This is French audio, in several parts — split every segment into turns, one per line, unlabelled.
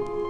Pour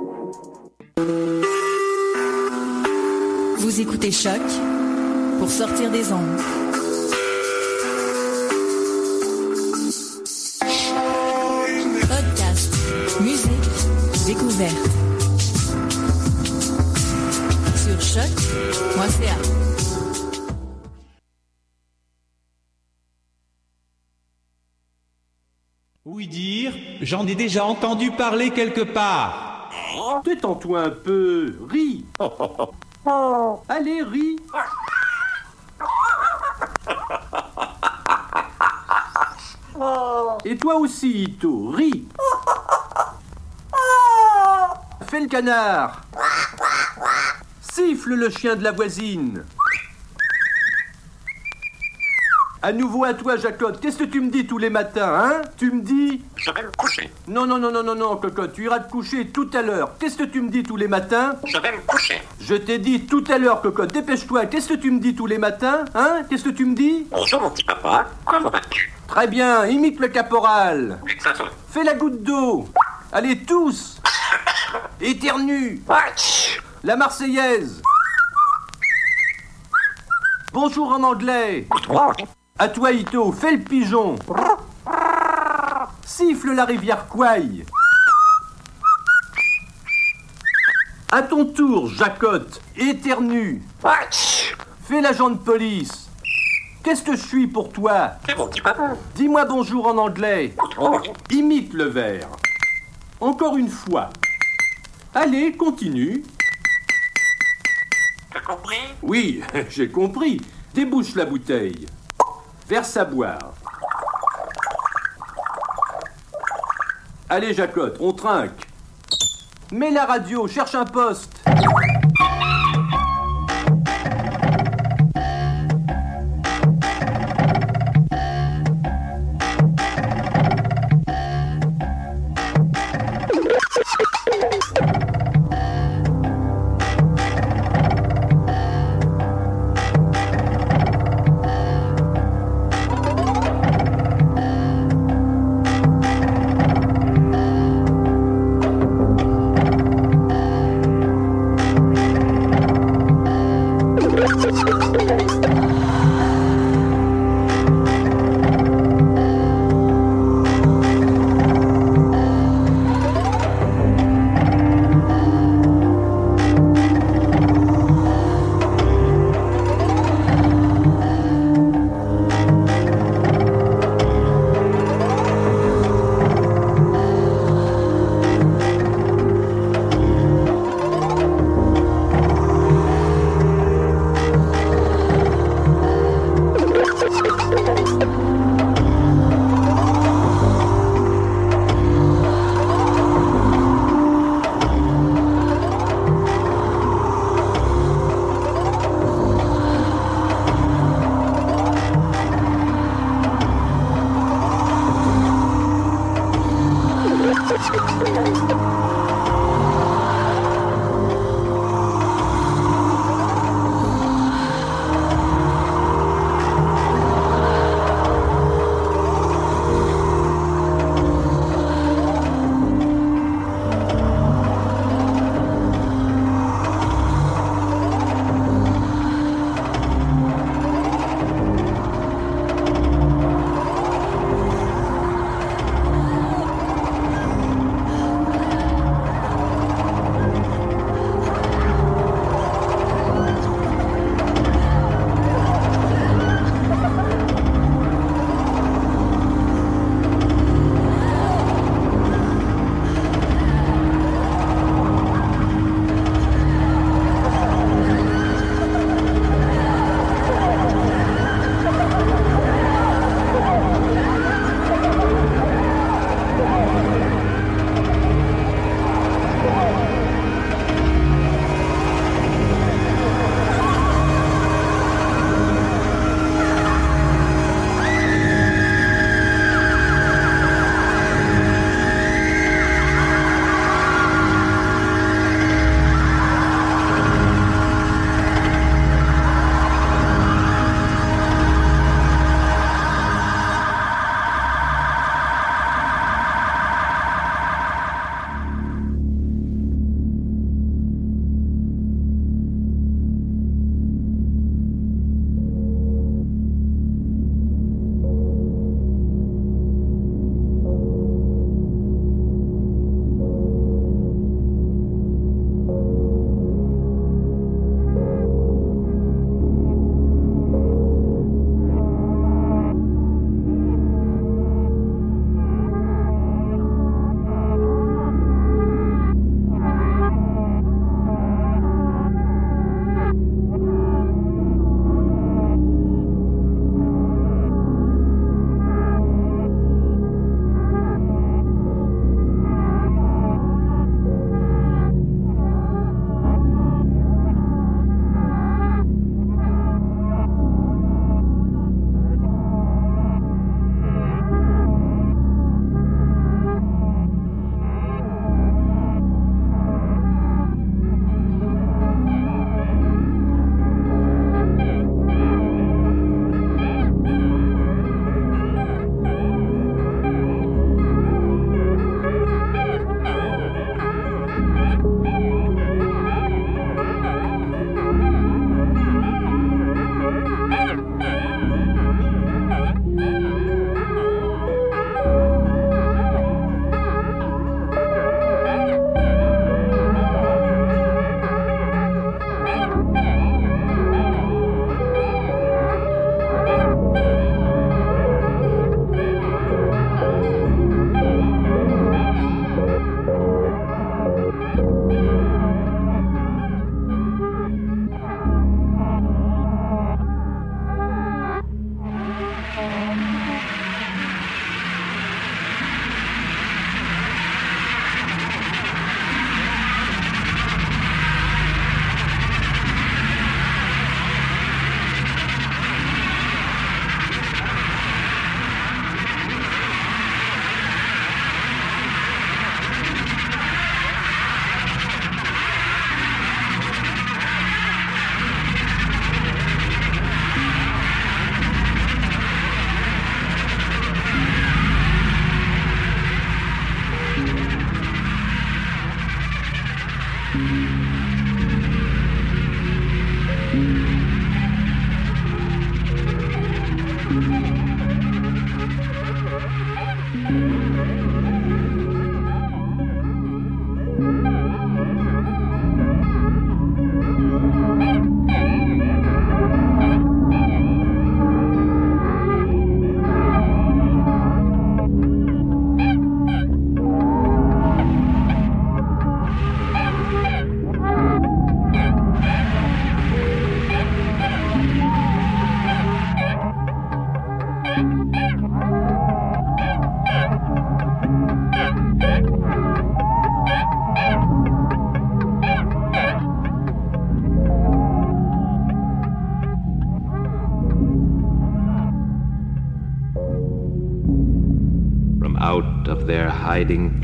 Vous écoutez Choc pour sortir des ondes. Podcast, musique, découverte. Sur choc.ca.
Oui dire, j'en ai déjà entendu parler quelque part.
Détends-toi un peu, ris. Allez, ris. Et toi aussi, Ito, ris. Fais le canard. Siffle le chien de la voisine. À nouveau à toi, Jacob. Qu'est-ce que tu me dis tous les matins, hein? Tu me dis
Je vais me coucher.
Non, non, non, non, non, non, Cocotte, tu iras te coucher tout à l'heure. Qu'est-ce que tu me dis tous les matins
Je vais me coucher.
Je t'ai dit tout à l'heure, Cocotte, dépêche-toi. Qu'est-ce que tu me dis tous les matins Hein? Qu'est-ce que tu me dis?
Bonjour mon petit papa, comment vas-tu?
Très bien, imite le caporal. Fais la goutte d'eau. Allez, tous. Éternue. La Marseillaise. Bonjour en anglais. À toi, Ito, fais le pigeon Siffle la rivière Kouai À ton tour, Jacotte, éternue Fais l'agent de police Qu'est-ce que je suis pour toi? Dis-moi bonjour en anglais. Imite le verre. Encore une fois. Allez, continue.
T'as compris?
Oui, j'ai compris. Débouche la bouteille. Verse à boire. Allez, Jacotte, on trinque. Mets la radio, cherche un poste.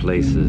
places.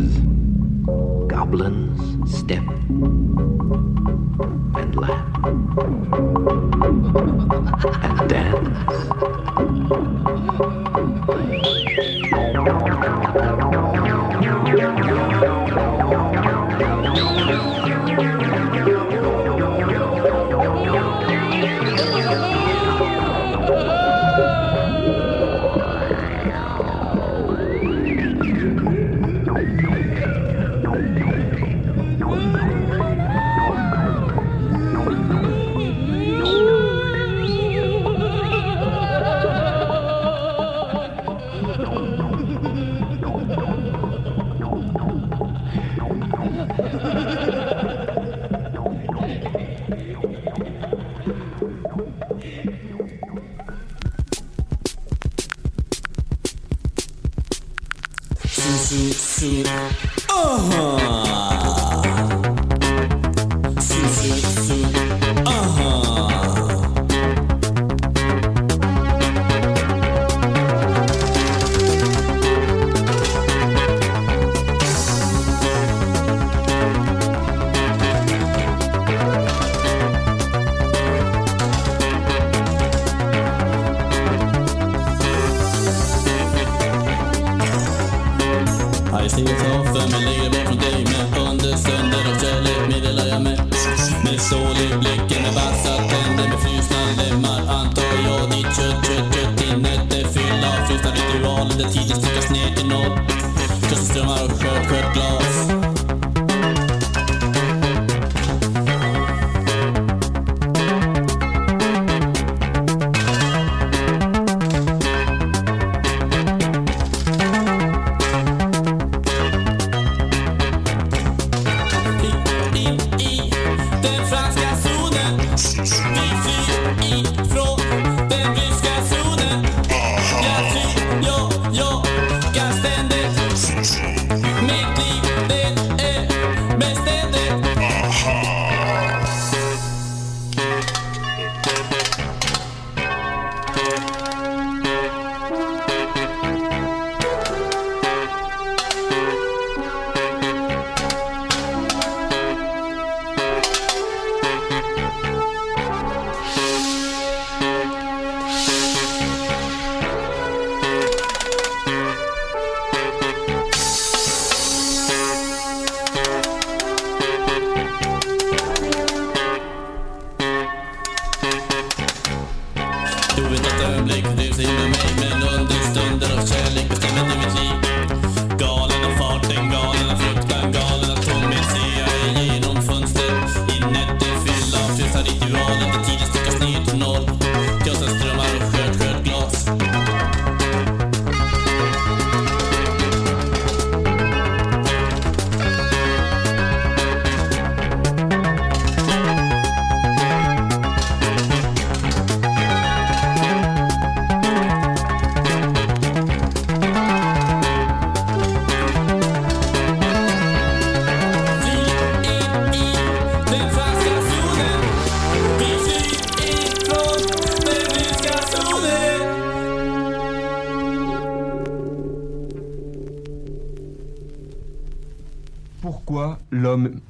Good love.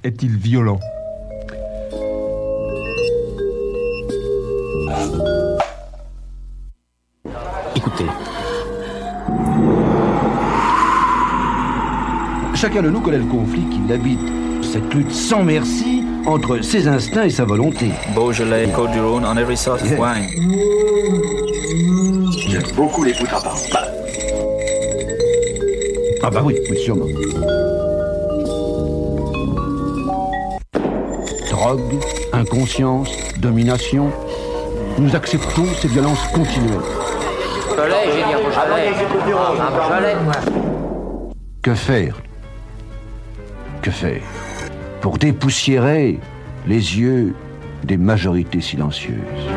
est-il violent
Écoutez.
Chacun de nous connaît le conflit qui l'habite.
Cette lutte sans merci entre ses instincts et sa volonté.
Beaujolais, Côte du Rhône, on every sort of wine.
J'aime beaucoup les poutres à part. Ah bah oui, oui, sûrement. drogue, inconscience, domination. Nous acceptons ces violences continuelles. Que faire? Que faire? Pour dépoussiérer les yeux des majorités silencieuses.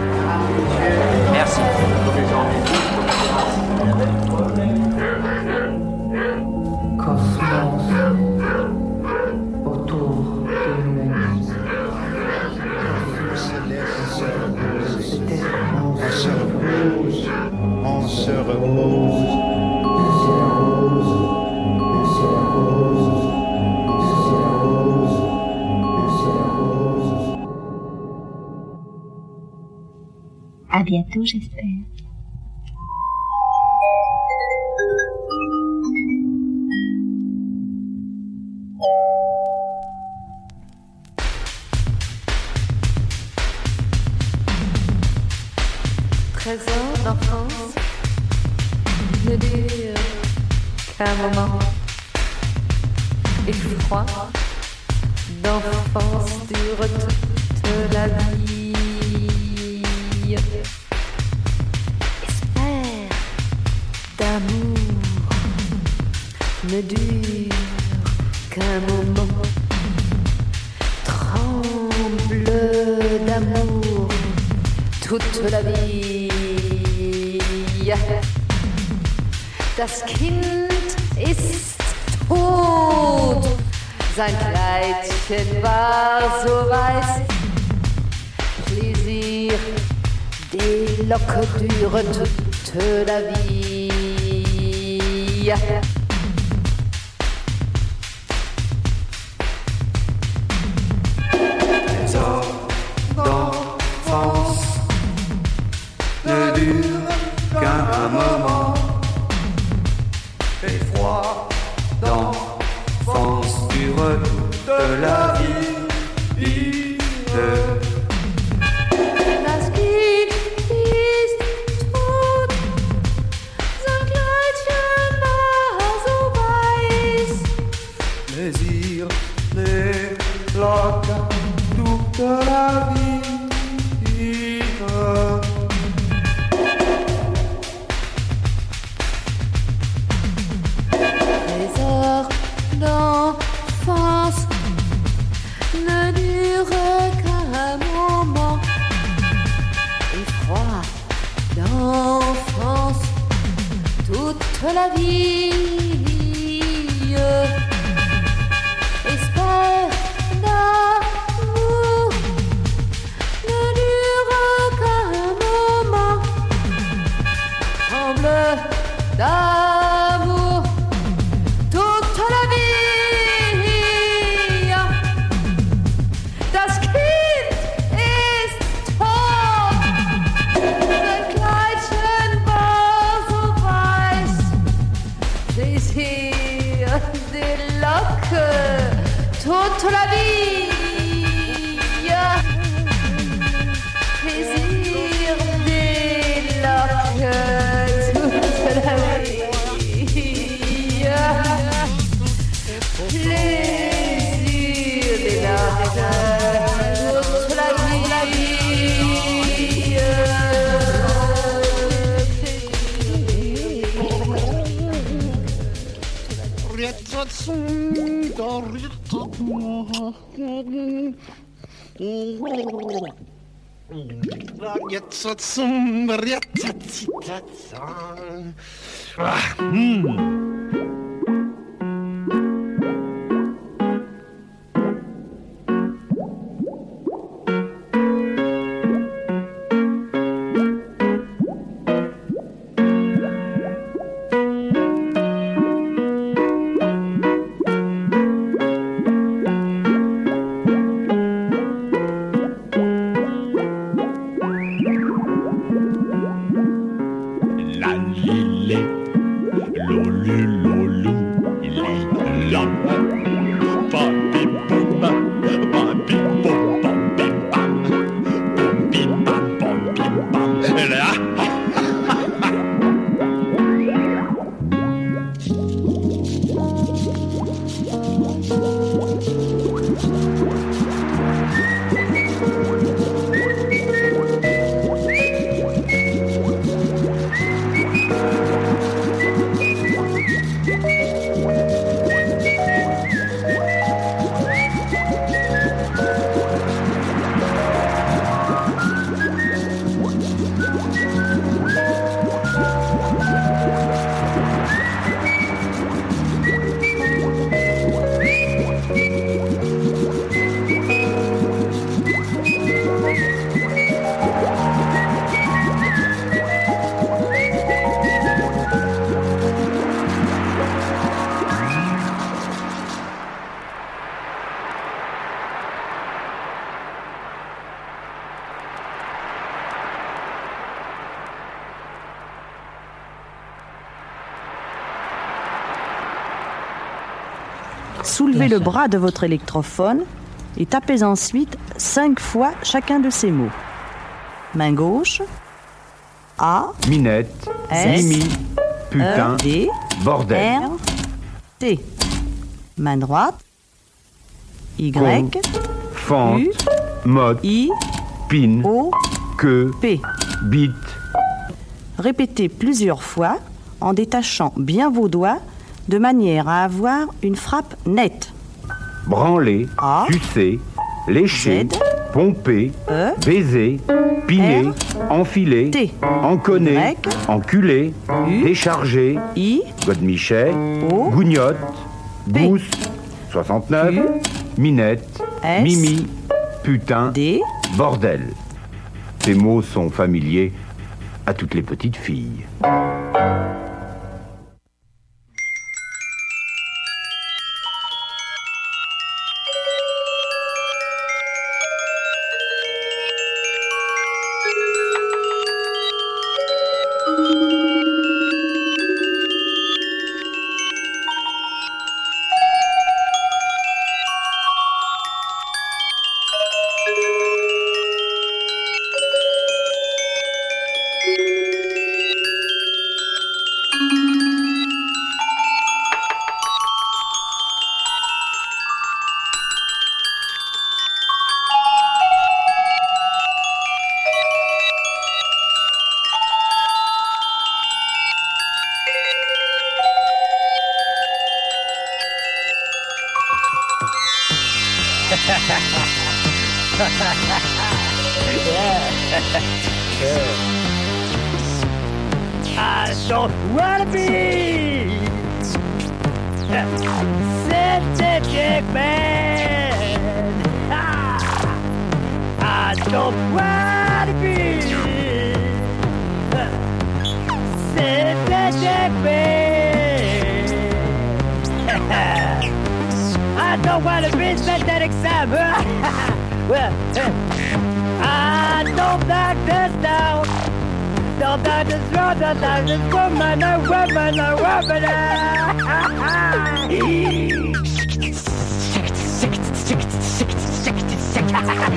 dure toute la vie. en France toute la vie. Jetzt zum
ah,
Hm.
Lonely le bras de votre électrophone et tapez ensuite cinq fois chacun de ces mots. Main gauche. A.
Minette,
S.
Mimi, putain,
E, D.
bordel.
R. T. Main droite. Y.
Con, Fente,
U.
motte,
I.
pine,
O.
queue,
P.
bite,
Répétez plusieurs fois en détachant bien vos doigts de manière à avoir une frappe nette.
Branler,
A.
sucer, lécher,
Z.
pomper,
E.
baiser, piner, enfiler,
T.
enconner, enculer, décharger,
I.
godemichet,
O.
gougnotte,
P.
gousse, 69, minette,
S.
mimi, putain,
D.
bordel. Ces mots sont familiers à toutes les petites filles.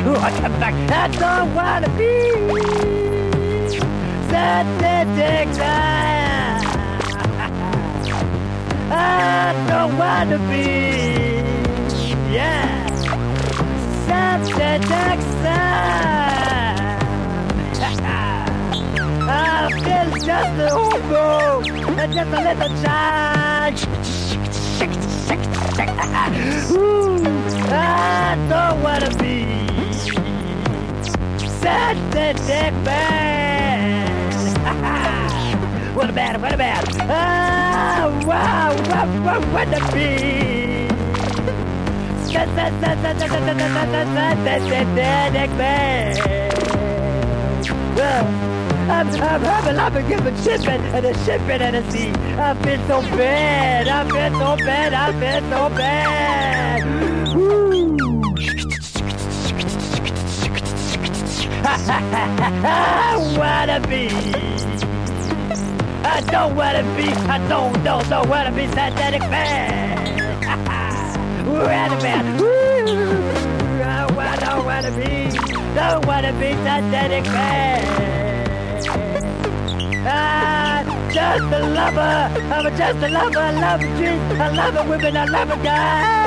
I don't wanna be. Now. I don't wanna be, yeah, sound. I feel just a hobo, just a little child. Ooh, I don't wanna be bad, bad, bad, bad. what a bad, what a bad. Ah, wow, wow, wow, what a bee. That, that, that, that, that, that, that, that, that, that, that, that, bad. Well, I'm, I'm having, I've been giving shipping and a shipping and a sea. I've been so bad, I've been so bad, I've been so bad. wanna be. I don't wanna be. I don't, don't, don't wanna be synthetic man. Wanna man. I don't wanna be. Don't wanna be synthetic man. I'm just a lover. I'm just a lover. I love a drink. I love a women. I love a guy.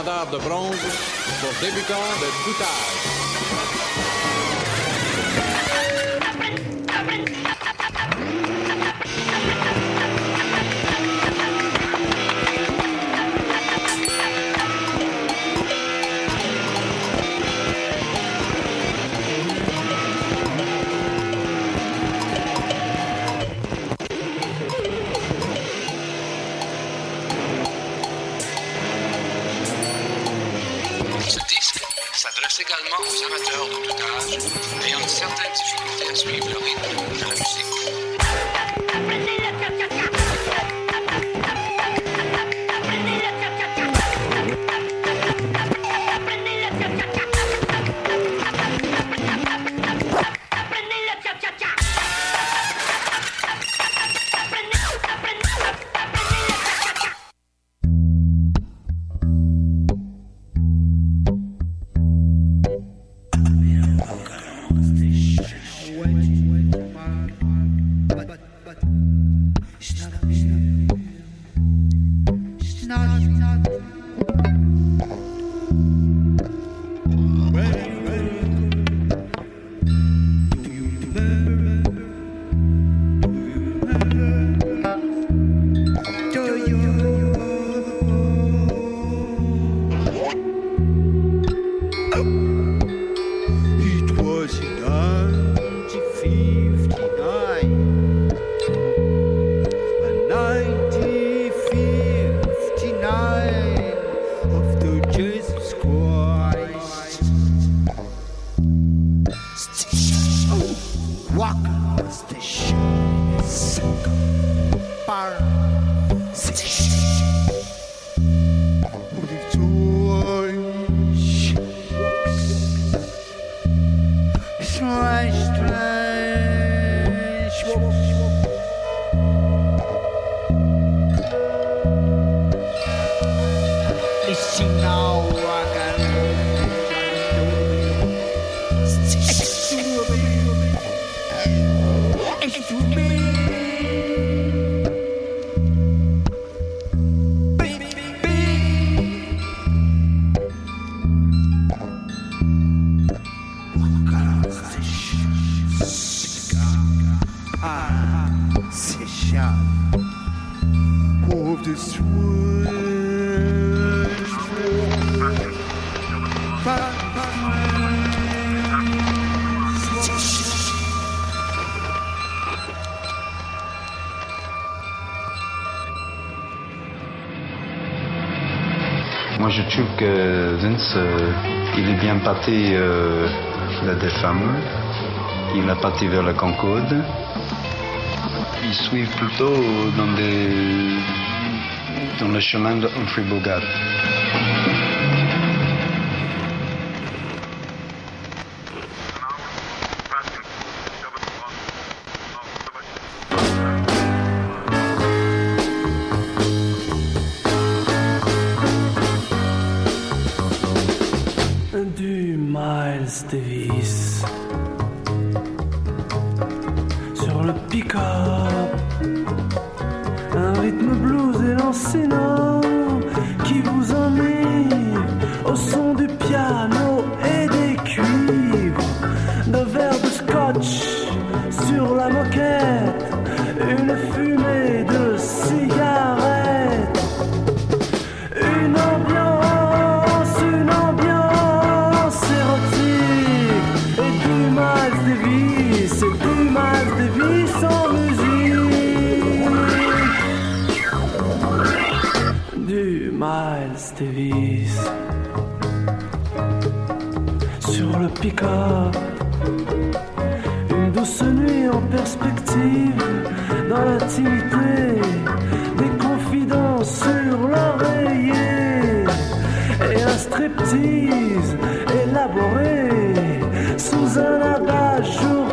Standard de bronze pour débutants de tout âge.
Euh, il est bien parti euh, la femmes, il a parti vers la Concorde. Ils suivent plutôt dans, des, dans le chemin de Humphrey Bogart.
du Miles Davis sur le pick-up. Une douce nuit en perspective dans l'intimité des confidences sur l'oreiller et un striptease élaboré sous un abat-jour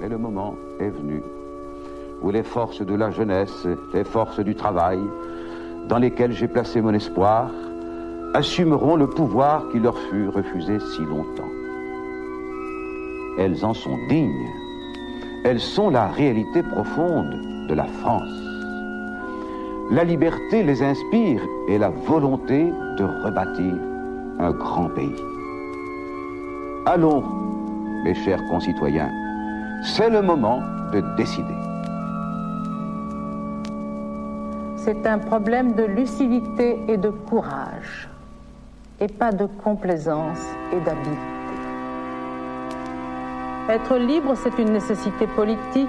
Mais
le moment est venu où les forces de la jeunesse, les forces du travail, dans lesquelles j'ai placé mon espoir, assumeront le pouvoir qui leur fut refusé si longtemps. Elles en sont dignes. Elles sont la réalité profonde de la France. La liberté les inspire et la volonté de rebâtir un grand pays. Allons, mes chers concitoyens, c'est le moment de décider.
C'est un problème de lucidité et de courage, et pas de complaisance et d'habileté. Être libre, c'est une nécessité politique,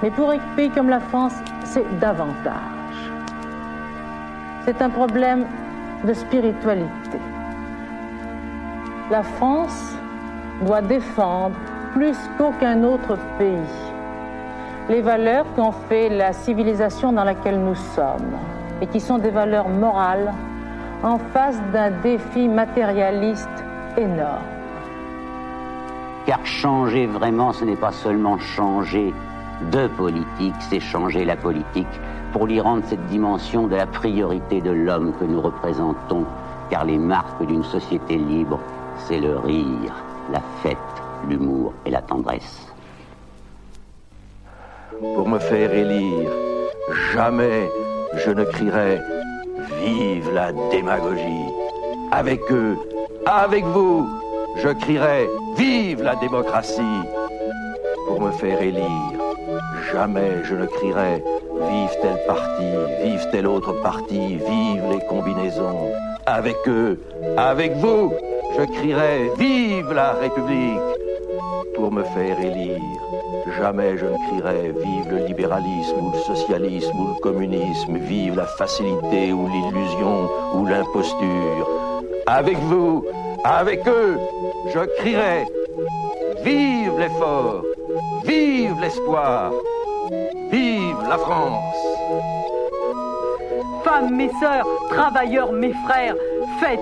mais pour un pays comme la France, c'est davantage. C'est un problème de spiritualité. La France doit défendre plus qu'aucun autre pays les valeurs qui ont fait la civilisation dans laquelle nous sommes et qui sont des valeurs morales en face d'un défi matérialiste énorme.
Car changer vraiment, ce n'est pas seulement changer de politique, c'est changer la politique pour lui rendre cette dimension de la priorité de l'homme que nous représentons. Car les marques d'une société libre, c'est le rire, la fête, l'humour et la tendresse.
Pour me faire élire, jamais je ne crierai Vive la démagogie. Avec eux, avec vous, je crierai Vive la démocratie. Pour me faire élire, jamais je ne crierai Vive tel parti, vive tel autre parti, vive les combinaisons. Avec eux, avec vous, je crierai Vive la République. Pour me faire élire, jamais je ne crierai Vive le libéralisme ou le socialisme ou le communisme, vive la facilité ou l'illusion ou l'imposture. Avec vous, avec eux, je crierai Vive l'effort, vive l'espoir, vive la France.
Femmes, mes sœurs, travailleurs, mes frères, faites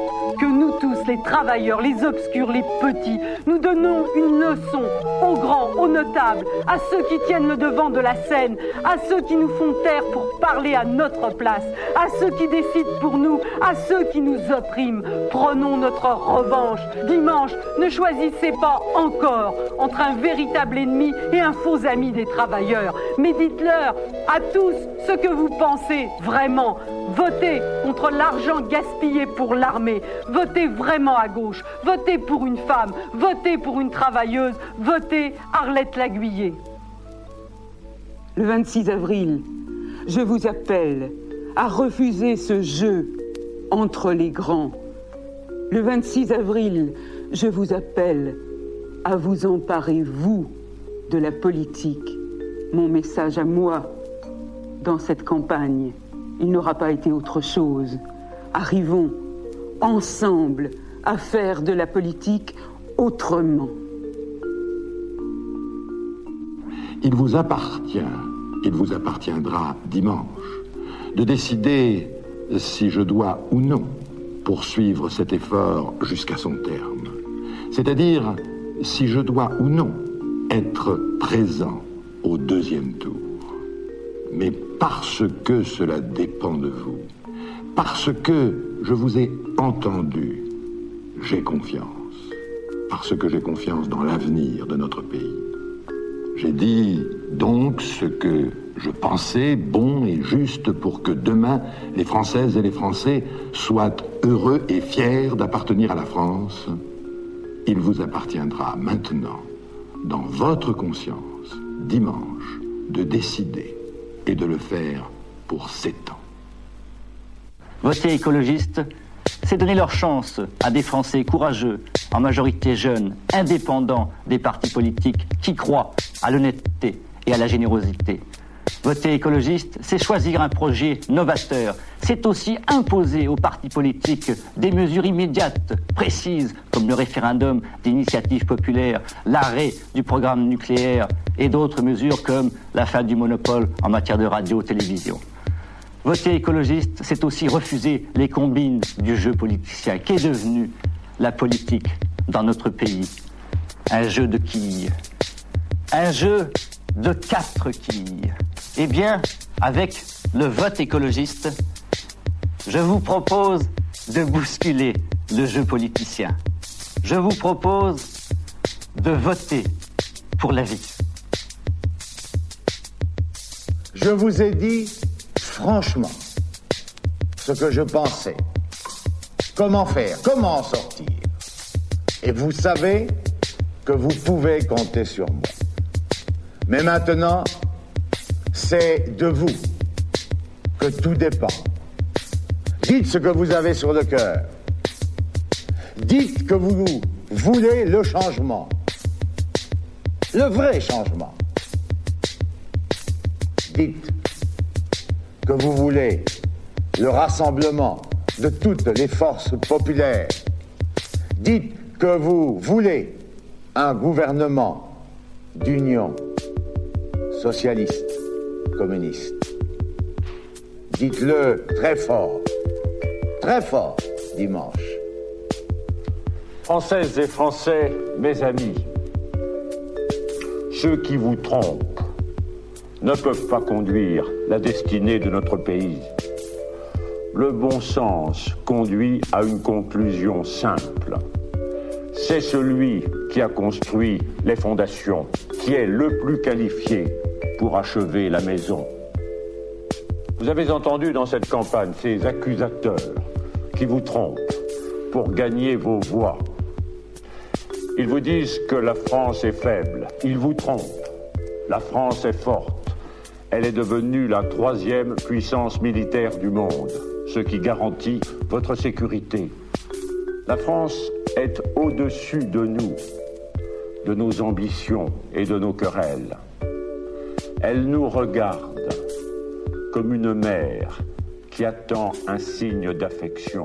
nous tous, les travailleurs, les obscurs, les petits, nous donnons une leçon aux grands, aux notables, à ceux qui tiennent le devant de la scène, à ceux qui nous font taire pour parler à notre place, à ceux qui décident pour nous, à ceux qui nous oppriment. Prenons notre revanche. Dimanche, ne choisissez pas encore entre un véritable ennemi et un faux ami des travailleurs, mais dites-leur à tous ce que vous pensez vraiment. Votez contre l'argent gaspillé pour l'armée. Votez vraiment à gauche. Votez pour une femme. Votez pour une travailleuse. Votez Arlette Laguiller.
Le 26 avril, je vous appelle à refuser ce jeu entre les grands. Le 26 avril, je vous appelle à vous emparer, vous, de la politique. Mon message à moi dans cette campagne, il n'aura pas été autre chose. Arrivons ensemble à faire de la politique autrement.
Il vous appartient, il vous appartiendra dimanche, de décider si je dois ou non poursuivre cet effort jusqu'à son terme. C'est-à-dire si je dois ou non être présent au deuxième tour. Mais parce que cela dépend de vous, parce que je vous ai entendu, j'ai confiance. Parce que j'ai confiance dans l'avenir de notre pays. J'ai dit donc ce que je pensais bon et juste pour que demain les Françaises et les Français soient heureux et fiers d'appartenir à la France. Il vous appartiendra maintenant, dans votre conscience, dimanche, de décider et de le faire pour sept ans.
Voter écologiste, c'est donner leur chance à des Français courageux, en majorité jeunes, indépendants des partis politiques, qui croient à l'honnêteté et à la générosité. Voter écologiste, c'est choisir un projet novateur. C'est aussi imposer aux partis politiques des mesures immédiates, précises, comme le référendum d'initiative populaire, l'arrêt du programme nucléaire et d'autres mesures comme la fin du monopole en matière de radio-télévision. Voter écologiste, c'est aussi refuser les combines du jeu politicien, qui est devenu la politique dans notre pays. Un jeu de quilles. Un jeu de quatre quilles. Eh bien, avec le vote écologiste, je vous propose de bousculer le jeu politicien. Je vous propose de voter pour la vie.
Je vous ai dit franchement ce que je pensais. Comment faire? Comment en sortir? Et vous savez que vous pouvez compter sur moi. Mais maintenant, c'est de vous que tout dépend. Dites ce que vous avez sur le cœur. Dites que vous voulez le changement. Le vrai changement. Dites que vous voulez le rassemblement de toutes les forces populaires. Dites que vous voulez un gouvernement d'union socialiste, communiste. Dites-le très fort, très fort dimanche.
Françaises et Français, mes amis, ceux qui vous trompent ne peuvent pas conduire la destinée de notre pays. Le bon sens conduit à une conclusion simple. C'est celui qui a construit les fondations qui est le plus qualifié pour achever la maison. Vous avez entendu dans cette campagne ces accusateurs qui vous trompent pour gagner vos voix. Ils vous disent que la France est faible. Ils vous trompent. La France est forte. Elle est devenue la troisième puissance militaire du monde, ce qui garantit votre sécurité. La France est au-dessus de nous, de nos ambitions et de nos querelles. Elle nous regarde comme une mère qui attend un signe d'affection.